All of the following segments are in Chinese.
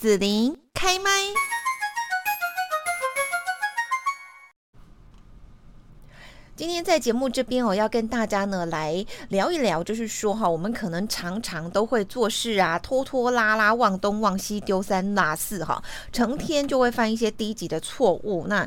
子琳开麦。今天在节目这边，我要跟大家呢来聊一聊，就是说哈，我们可能常常都会做事啊，拖拖拉拉，忘东忘西，丢三落四哈，成天就会犯一些低级的错误。那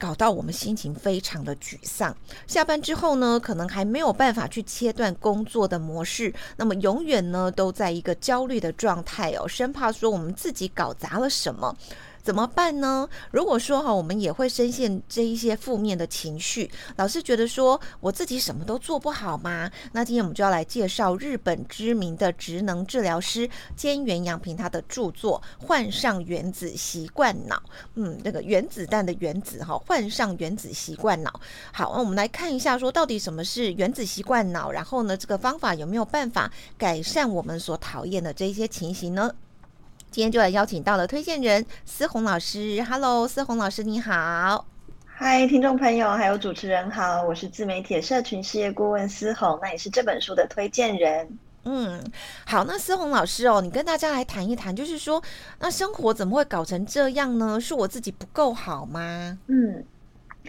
搞到我们心情非常的沮丧。下班之后呢，可能还没有办法去切断工作的模式，那么永远呢都在一个焦虑的状态哦，生怕说我们自己搞砸了什么。怎么办呢？如果说哈，我们也会深陷这一些负面的情绪，老是觉得说我自己什么都做不好吗？那今天我们就要来介绍日本知名的职能治疗师兼原阳平他的著作《换上原子习惯脑》。嗯，那个原子弹的原子哈，换上原子习惯脑。好，那我们来看一下，说到底什么是原子习惯脑？然后呢，这个方法有没有办法改善我们所讨厌的这一些情形呢？今天就来邀请到了推荐人思宏老师，Hello，思宏老师你好，嗨，听众朋友还有主持人好，我是自媒体社群事业顾问思宏，那也是这本书的推荐人。嗯，好，那思宏老师哦，你跟大家来谈一谈，就是说，那生活怎么会搞成这样呢？是我自己不够好吗？嗯。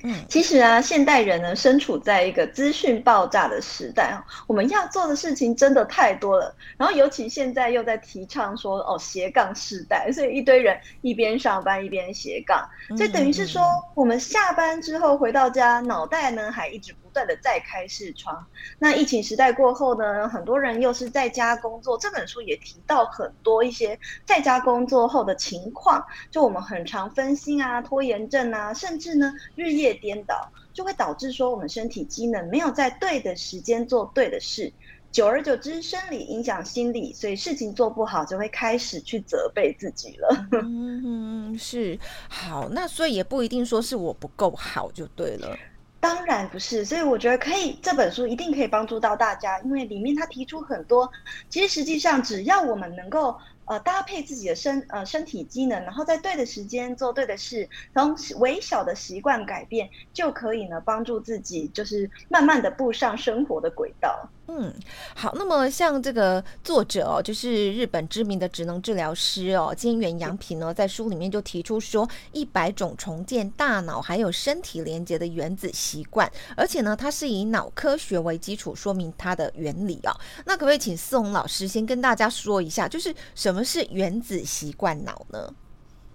嗯，其实啊，现代人呢，身处在一个资讯爆炸的时代，我们要做的事情真的太多了。然后，尤其现在又在提倡说哦斜杠时代，所以一堆人一边上班一边斜杠，所以等于是说，我们下班之后回到家，脑袋呢还一直。不断的再开视窗。那疫情时代过后呢，很多人又是在家工作。这本书也提到很多一些在家工作后的情况，就我们很常分心啊、拖延症啊，甚至呢日夜颠倒，就会导致说我们身体机能没有在对的时间做对的事，久而久之，生理影响心理，所以事情做不好就会开始去责备自己了。嗯，是。好，那所以也不一定说是我不够好就对了。当然不是，所以我觉得可以，这本书一定可以帮助到大家，因为里面他提出很多，其实实际上只要我们能够呃搭配自己的身呃身体机能，然后在对的时间做对的事，从微小的习惯改变，就可以呢帮助自己，就是慢慢的步上生活的轨道。嗯，好，那么像这个作者哦，就是日本知名的职能治疗师哦，菅原洋平呢，在书里面就提出说，一百种重建大脑还有身体连接的原子习惯，而且呢，它是以脑科学为基础说明它的原理、哦。那可不可以请思宏老师先跟大家说一下，就是什么是原子习惯脑呢？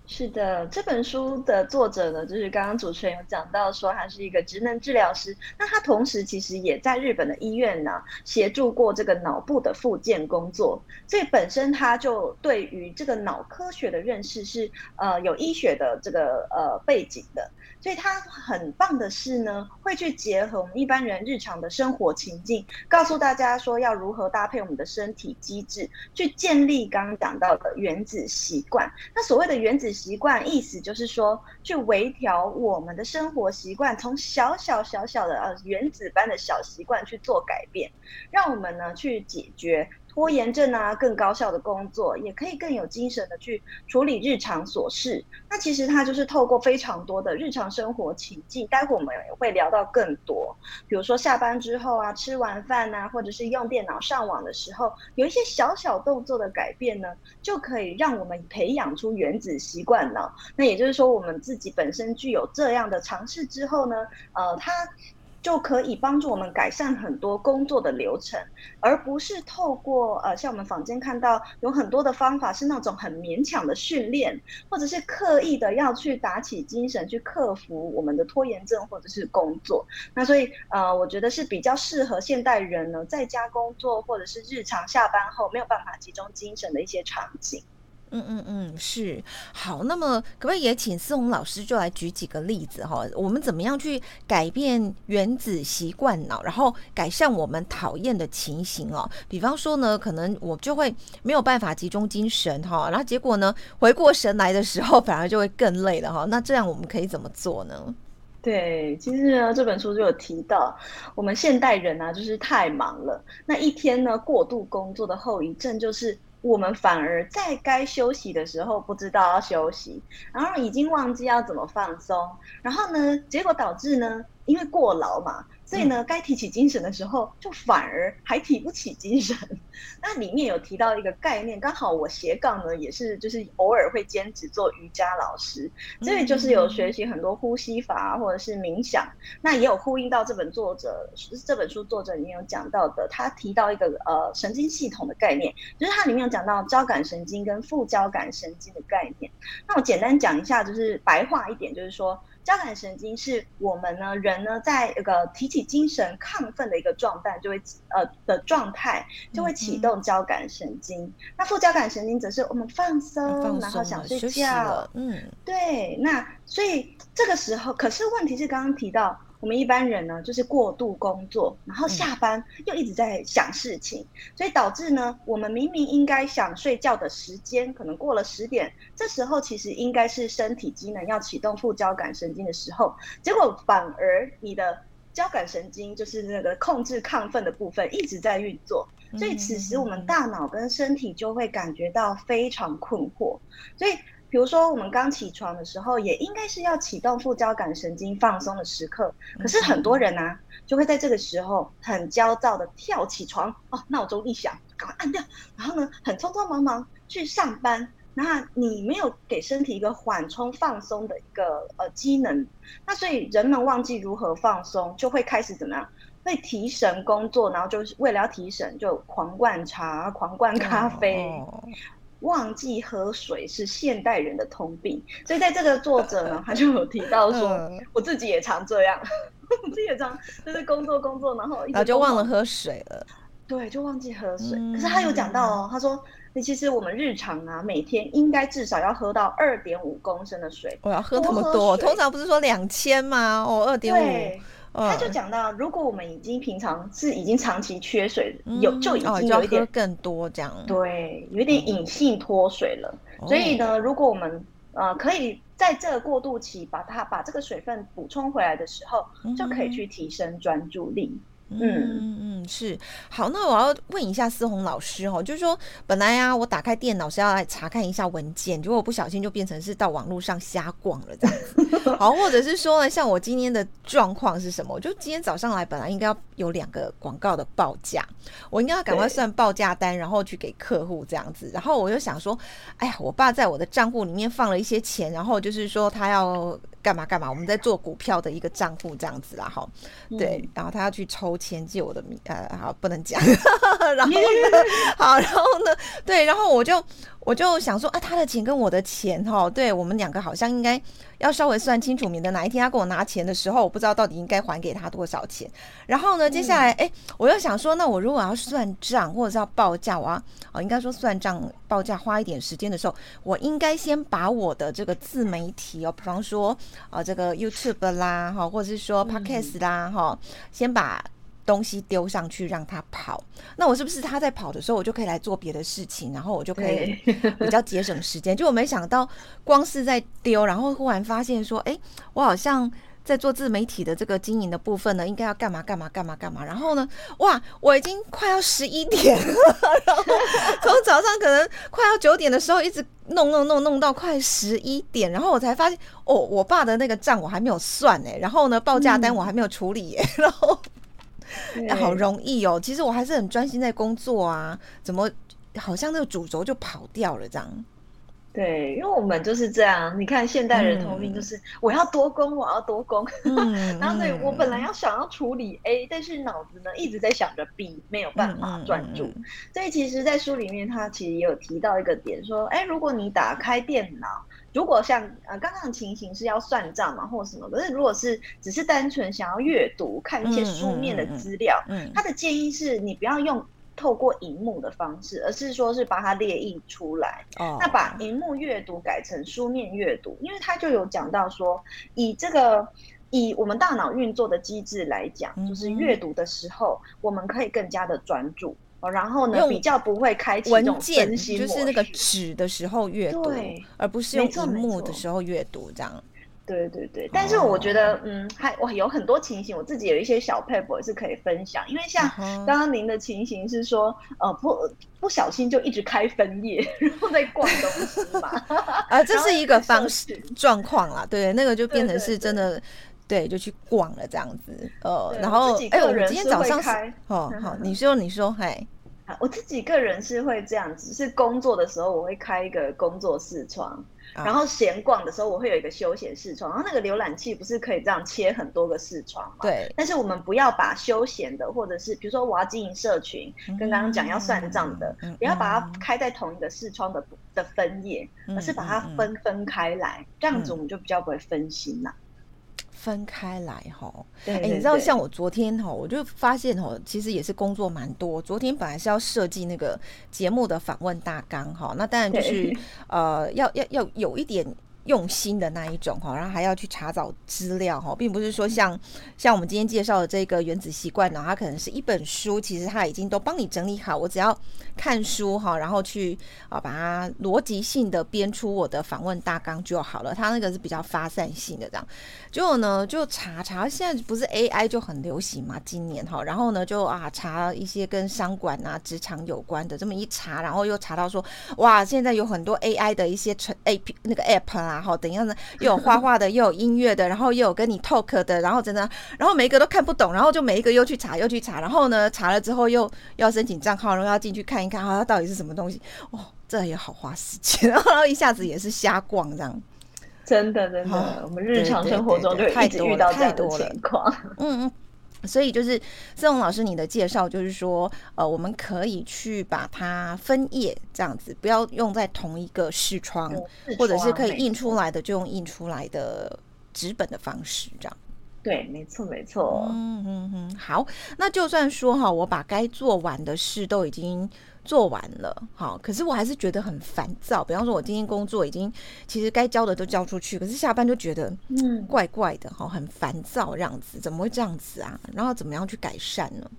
是的，这本书的作者呢，就是刚刚主持人有讲到说他是一个职能治疗师，那他同时其实也在日本的医院呢协助过这个脑部的复健工作，所以本身他就对于这个脑科学的认识是呃有医学的这个呃背景的。所以他很棒的是呢，会去结合我们一般人日常的生活情境，告诉大家说要如何搭配我们的身体机制，去建立刚刚讲到的原子习惯。那所谓的原子习惯，意思就是说，去微调我们的生活习惯，从小小小小的呃原子般的小习惯去做改变，让我们呢去解决。拖延症啊，更高效的工作，也可以更有精神的去处理日常琐事。那其实它就是透过非常多的日常生活情境，待会我们也会聊到更多。比如说下班之后啊，吃完饭啊，或者是用电脑上网的时候，有一些小小动作的改变呢，就可以让我们培养出原子习惯脑。那也就是说，我们自己本身具有这样的尝试之后呢，呃，它。就可以帮助我们改善很多工作的流程，而不是透过呃，像我们坊间看到有很多的方法是那种很勉强的训练，或者是刻意的要去打起精神去克服我们的拖延症或者是工作。那所以呃，我觉得是比较适合现代人呢，在家工作或者是日常下班后没有办法集中精神的一些场景。嗯嗯嗯，是好。那么，可不可以也请思宏老师就来举几个例子哈？我们怎么样去改变原子习惯脑，然后改善我们讨厌的情形哦？比方说呢，可能我就会没有办法集中精神哈，然后结果呢，回过神来的时候，反而就会更累了哈。那这样我们可以怎么做呢？对，其实呢，这本书就有提到，我们现代人啊，就是太忙了，那一天呢，过度工作的后遗症就是。我们反而在该休息的时候不知道要休息，然后已经忘记要怎么放松，然后呢，结果导致呢，因为过劳嘛，所以呢，该提起精神的时候，就反而还提不起精神。那里面有提到一个概念，刚好我斜杠呢也是，就是偶尔会兼职做瑜伽老师，所以就是有学习很多呼吸法或者是冥想。那也有呼应到这本作者这本书作者里面有讲到的，他提到一个呃神经系统的概念，就是它里面有讲到交感神经跟副交感神经的概念。那我简单讲一下，就是白话一点，就是说。交感神经是我们呢人呢在一个提起精神、亢奋的一个状态，就会呃的状态就会启动交感神经。嗯、那副交感神经则是我们放松，放松然后想睡觉。嗯，对。那所以这个时候，可是问题是刚刚提到。我们一般人呢，就是过度工作，然后下班又一直在想事情，嗯、所以导致呢，我们明明应该想睡觉的时间，可能过了十点，这时候其实应该是身体机能要启动副交感神经的时候，结果反而你的交感神经就是那个控制亢奋的部分一直在运作，所以此时我们大脑跟身体就会感觉到非常困惑，所以。比如说，我们刚起床的时候，也应该是要启动副交感神经放松的时刻。可是很多人呢、啊，就会在这个时候很焦躁的跳起床，哦，闹钟一响，赶快按掉，然后呢，很匆匆忙忙去上班。那你没有给身体一个缓冲放松的一个呃机能，那所以人们忘记如何放松，就会开始怎么样？会提神工作，然后就是为了要提神，就狂灌茶、狂灌咖啡。哦忘记喝水是现代人的通病，所以在这个作者呢，他就有提到说，我自己也常这样，我自己也常就是工作工作，然后然后就忘了喝水了，对，就忘记喝水。嗯、可是他有讲到哦，他说，那其实我们日常啊，每天应该至少要喝到二点五公升的水。我要喝那么多，通常不是说两千吗？哦，二点五。他就讲到，如果我们已经平常是已经长期缺水，有就已经有一点更多这样，对，有一点隐性脱水了。所以呢，如果我们呃可以在这个过渡期把它把这个水分补充回来的时候，就可以去提升专注力。嗯嗯嗯，是好。那我要问一下思红老师哦，就是说本来呀、啊，我打开电脑是要来查看一下文件，结果我不小心就变成是到网络上瞎逛了这样子。好，或者是说呢，像我今天的状况是什么？我就今天早上来，本来应该要有两个广告的报价，我应该要赶快算报价单，然后去给客户这样子。然后我就想说，哎呀，我爸在我的账户里面放了一些钱，然后就是说他要。干嘛干嘛？我们在做股票的一个账户这样子啦，哈，对，然后他要去抽签借我的名，呃，好，不能讲，然后呢，好，然后呢，对，然后我就。我就想说，啊，他的钱跟我的钱，哈，对我们两个好像应该要稍微算清楚，免得哪一天他给我拿钱的时候，我不知道到底应该还给他多少钱。然后呢，接下来，哎，我又想说，那我如果要算账或者是要报价，我要哦，应该说算账报价花一点时间的时候，我应该先把我的这个自媒体哦，比方说啊，这个 YouTube 啦，哈，或者是说 Podcast 啦，哈，先把。东西丢上去让他跑，那我是不是他在跑的时候，我就可以来做别的事情，然后我就可以 比较节省时间？就我没想到，光是在丢，然后忽然发现说，哎，我好像在做自媒体的这个经营的部分呢，应该要干嘛干嘛干嘛干嘛。然后呢，哇，我已经快要十一点了，然后从早上可能快要九点的时候，一直弄弄弄弄到快十一点，然后我才发现，哦，我爸的那个账我还没有算哎，然后呢，报价单我还没有处理哎，嗯、然后。好容易哦，其实我还是很专心在工作啊，怎么好像那个主轴就跑掉了这样？对，因为我们就是这样。你看现代人通病就是我要多工，我要多工，嗯、然后所以我本来要想要处理 A，但是脑子呢一直在想着 B，没有办法专注。所以其实，在书里面他其实也有提到一个点，说，哎，如果你打开电脑。如果像呃刚刚的情形是要算账嘛，或什么，可是如果是只是单纯想要阅读、看一些书面的资料，他的建议是你不要用透过荧幕的方式，而是说是把它列印出来。哦，那把荧幕阅读改成书面阅读，因为他就有讲到说，以这个以我们大脑运作的机制来讲，就是阅读的时候，我们可以更加的专注。然后呢，比较不会开启文件，就是那个纸的时候阅读，而不是用荧幕的时候阅读这样。对对对，但是我觉得，哦、嗯，还我有很多情形，我自己有一些小撇步也是可以分享。因为像刚刚您的情形是说，呃，不不小心就一直开分页，然后在逛东西嘛。啊，这是一个方式状况啦，对，那个就变成是真的。对，就去逛了这样子。呃，然后哎，我们今天早上哦，好，你说你说，嘿。我自己个人是会这样子，是工作的时候我会开一个工作室窗，啊、然后闲逛的时候我会有一个休闲视窗，然后那个浏览器不是可以这样切很多个视窗吗？对。但是我们不要把休闲的，或者是比如说我要经营社群，嗯、跟刚刚讲要算账的，不、嗯、要把它开在同一个视窗的的分页，嗯、而是把它分分开来，嗯、这样子我们就比较不会分心啦。分开来哈，哎、欸，你知道像我昨天哈，我就发现哈，其实也是工作蛮多。昨天本来是要设计那个节目的访问大纲哈，那当然就是呃，要要要有一点。用心的那一种哈，然后还要去查找资料哈，并不是说像像我们今天介绍的这个原子习惯呢，它可能是一本书，其实它已经都帮你整理好，我只要看书哈，然后去啊把它逻辑性的编出我的访问大纲就好了。它那个是比较发散性的这样，结果呢就查查，现在不是 AI 就很流行嘛，今年哈，然后呢就啊查一些跟商管啊职场有关的，这么一查，然后又查到说哇，现在有很多 AI 的一些成 AP 那个 App 啊。然后等样呢又有画画的，又有音乐的，然后又有跟你 talk 的，然后真的，然后每一个都看不懂，然后就每一个又去查，又去查，然后呢，查了之后又要申请账号，然后要进去看一看，它到底是什么东西？哦，这也好花时间，然后一下子也是瞎逛这样。真的真的，哦、我们日常生活中就一直遇到这样的情况。嗯 嗯。所以就是孙红老师，你的介绍就是说，呃，我们可以去把它分页这样子，不要用在同一个，视窗或者是可以印出来的就用印出来的纸本的方式这样。对，没错，没错。嗯嗯嗯，好，那就算说哈，我把该做完的事都已经。做完了，好，可是我还是觉得很烦躁。比方说，我今天工作已经其实该交的都交出去，可是下班就觉得嗯怪怪的，哈，很烦躁这样子，怎么会这样子啊？然后怎么样去改善呢？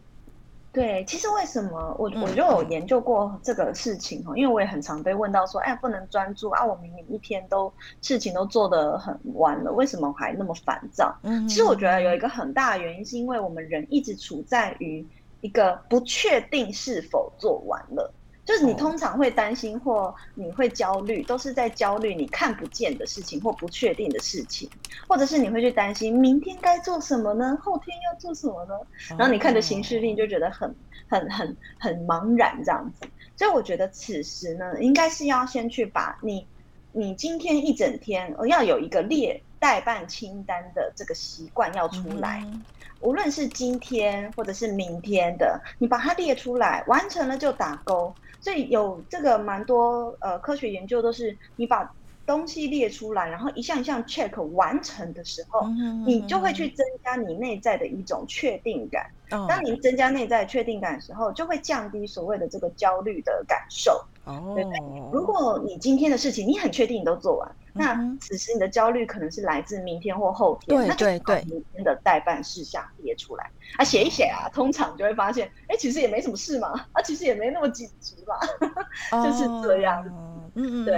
对，其实为什么我我就有研究过这个事情哈，因为我也很常被问到说，哎，不能专注啊，我明明一天都事情都做得很完了，为什么还那么烦躁？嗯，其实我觉得有一个很大的原因，是因为我们人一直处在于。一个不确定是否做完了，就是你通常会担心或你会焦虑，都是在焦虑你看不见的事情或不确定的事情，或者是你会去担心明天该做什么呢？后天要做什么呢？然后你看着行事令就觉得很很很很茫然这样子。所以我觉得此时呢，应该是要先去把你你今天一整天要有一个列待办清单的这个习惯要出来。无论是今天或者是明天的，你把它列出来，完成了就打勾。所以有这个蛮多呃科学研究都是，你把东西列出来，然后一项一项 check 完成的时候，你就会去增加你内在的一种确定感。当你增加内在确定感的时候，就会降低所谓的这个焦虑的感受。哦，对，如果你今天的事情你很确定你都做完，那此时你的焦虑可能是来自明天或后天。对对对，明天的待办事项列出来啊，写一写啊，通常就会发现，哎，其实也没什么事嘛，啊，其实也没那么紧急嘛，就是这样。嗯嗯，对。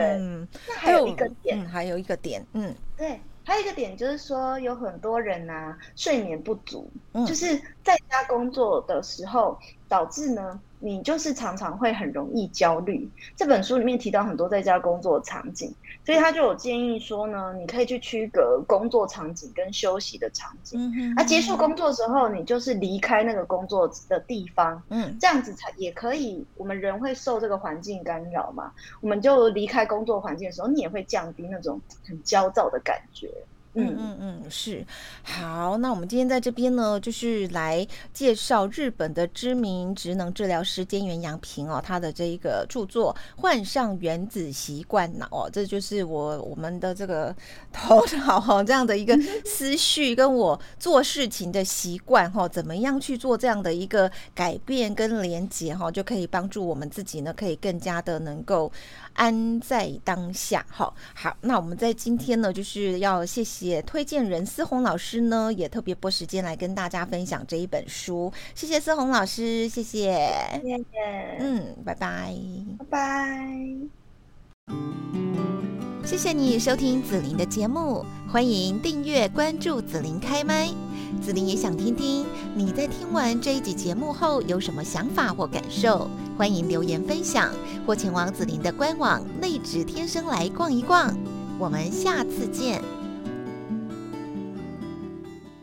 那还有一个点，还有一个点，嗯，对。还有一个点就是说，有很多人呐、啊，睡眠不足，嗯、就是在家工作的时候，导致呢，你就是常常会很容易焦虑。这本书里面提到很多在家工作场景，所以他就有建议说呢，你可以去区隔工作场景跟休息的场景。嗯哼，啊，结束工作之后，你就是离开那个工作的地方，嗯，这样子才也可以。我们人会受这个环境干扰嘛，我们就离开工作环境的时候，你也会降低那种很焦躁的感觉。嗯嗯。嗯，是。好，那我们今天在这边呢，就是来介绍日本的知名职能治疗师菅原洋平哦，他的这一个著作《患上原子习惯脑》哦，这就是我我们的这个头脑哈这样的一个思绪，跟我做事情的习惯哈，怎么样去做这样的一个改变跟连接哈，就可以帮助我们自己呢，可以更加的能够安在当下哈。好，那我们在今天呢，就是要谢谢。推荐人思宏老师呢，也特别拨时间来跟大家分享这一本书。谢谢思宏老师，谢谢，谢谢，嗯，拜拜，拜拜，谢谢你收听紫琳的节目，欢迎订阅关注紫琳开麦。紫琳也想听听你在听完这一集节目后有什么想法或感受，欢迎留言分享或前往子琳的官网内指天生来逛一逛。我们下次见。